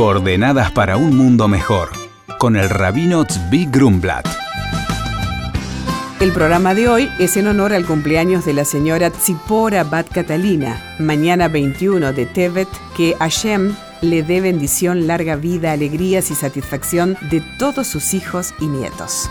Coordenadas para un mundo mejor, con el rabino Tzvi Grumblat. El programa de hoy es en honor al cumpleaños de la señora Tzipora Bat Catalina, mañana 21 de Tevet, que Hashem le dé bendición, larga vida, alegrías y satisfacción de todos sus hijos y nietos.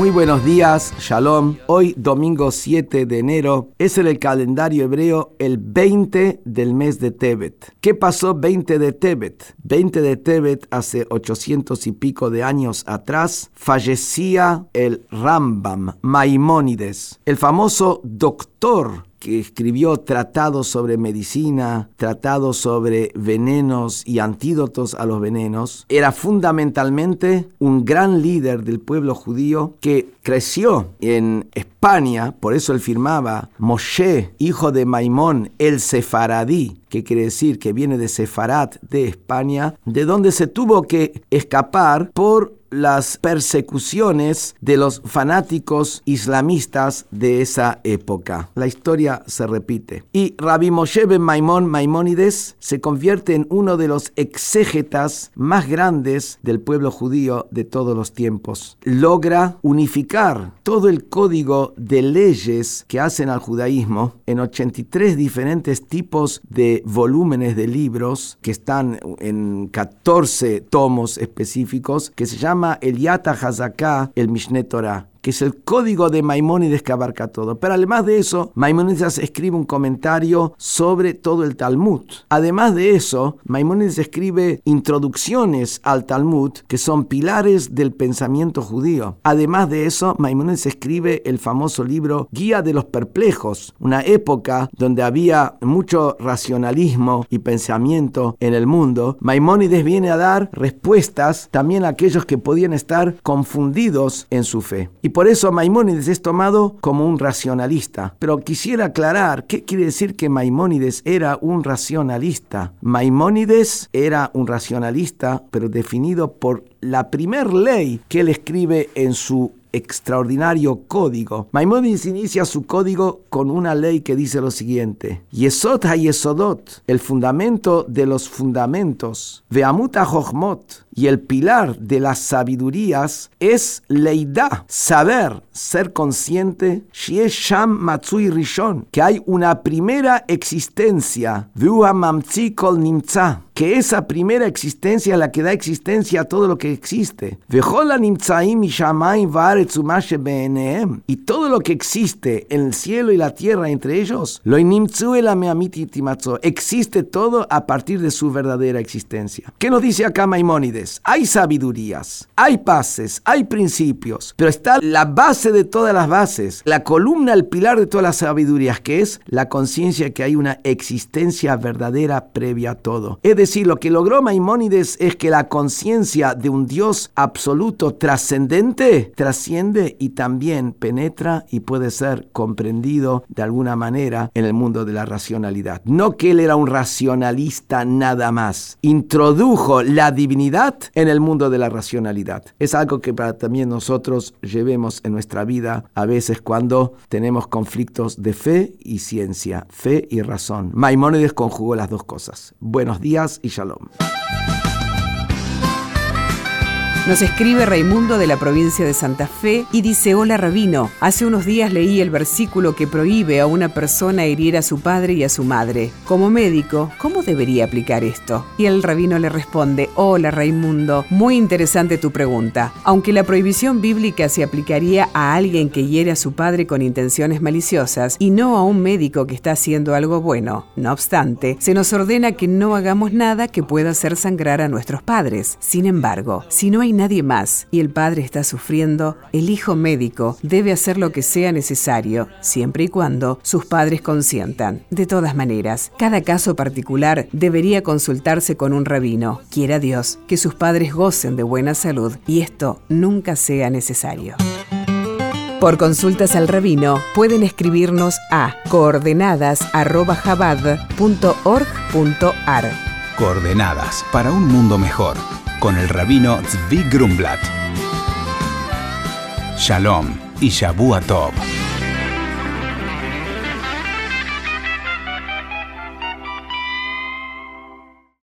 Muy buenos días, Shalom. Hoy, domingo 7 de enero, es en el calendario hebreo el 20 del mes de Tebet. ¿Qué pasó 20 de Tebet? 20 de Tebet, hace 800 y pico de años atrás, fallecía el Rambam Maimónides, el famoso doctor que escribió tratados sobre medicina, tratados sobre venenos y antídotos a los venenos, era fundamentalmente un gran líder del pueblo judío que creció en España, por eso él firmaba Moshe, hijo de Maimón, el sefaradí, que quiere decir que viene de Sefarat, de España, de donde se tuvo que escapar por las persecuciones de los fanáticos islamistas de esa época. La historia se repite. Y Rabbi Moshe ben Maimón Maimónides se convierte en uno de los exégetas más grandes del pueblo judío de todos los tiempos. Logra unificar todo el código de leyes que hacen al judaísmo en 83 diferentes tipos de volúmenes de libros que están en 14 tomos específicos que se llaman el Yata Hazaká, el Mishneh Torah que es el código de Maimónides que abarca todo. Pero además de eso, Maimónides escribe un comentario sobre todo el Talmud. Además de eso, Maimónides escribe introducciones al Talmud que son pilares del pensamiento judío. Además de eso, Maimónides escribe el famoso libro Guía de los Perplejos, una época donde había mucho racionalismo y pensamiento en el mundo. Maimónides viene a dar respuestas también a aquellos que podían estar confundidos en su fe. Por eso Maimónides es tomado como un racionalista. Pero quisiera aclarar qué quiere decir que Maimónides era un racionalista. Maimónides era un racionalista, pero definido por la primer ley que él escribe en su extraordinario código. Maimónides inicia su código con una ley que dice lo siguiente: Yesod ha-yesodot, el fundamento de los fundamentos, Veamut ha-jochmot, y el pilar de las sabidurías es leida, saber, ser consciente, sham matsui rishon, que hay una primera existencia, mamtzi kol nimtza, que esa primera existencia la que da existencia a todo lo que existe. Y todo lo que existe en el cielo y la tierra entre ellos, lo existe todo a partir de su verdadera existencia. ¿Qué nos dice acá Maimónides? Hay sabidurías, hay pases, hay principios, pero está la base de todas las bases, la columna, el pilar de todas las sabidurías, que es la conciencia que hay una existencia verdadera previa a todo. Es decir, lo que logró Maimónides es que la conciencia de un Dios absoluto trascendente trasciende y también penetra y puede ser comprendido de alguna manera en el mundo de la racionalidad. No que él era un racionalista nada más, introdujo la divinidad en el mundo de la racionalidad. Es algo que para también nosotros llevemos en nuestra vida a veces cuando tenemos conflictos de fe y ciencia, fe y razón. Maimónides conjugó las dos cosas. Buenos días y shalom. Nos escribe Raimundo de la provincia de Santa Fe y dice, hola rabino, hace unos días leí el versículo que prohíbe a una persona herir a su padre y a su madre. Como médico, ¿cómo debería aplicar esto? Y el rabino le responde, hola Raimundo, muy interesante tu pregunta. Aunque la prohibición bíblica se aplicaría a alguien que hiere a su padre con intenciones maliciosas y no a un médico que está haciendo algo bueno, no obstante, se nos ordena que no hagamos nada que pueda hacer sangrar a nuestros padres. Sin embargo, si no hay nadie más y el padre está sufriendo, el hijo médico debe hacer lo que sea necesario, siempre y cuando sus padres consientan. De todas maneras, cada caso particular debería consultarse con un rabino. Quiera Dios que sus padres gocen de buena salud y esto nunca sea necesario. Por consultas al rabino pueden escribirnos a coordenadas.jabad.org.ar. Coordenadas para un mundo mejor con el rabino Zvi Grumblat. Shalom y Shabu Tov.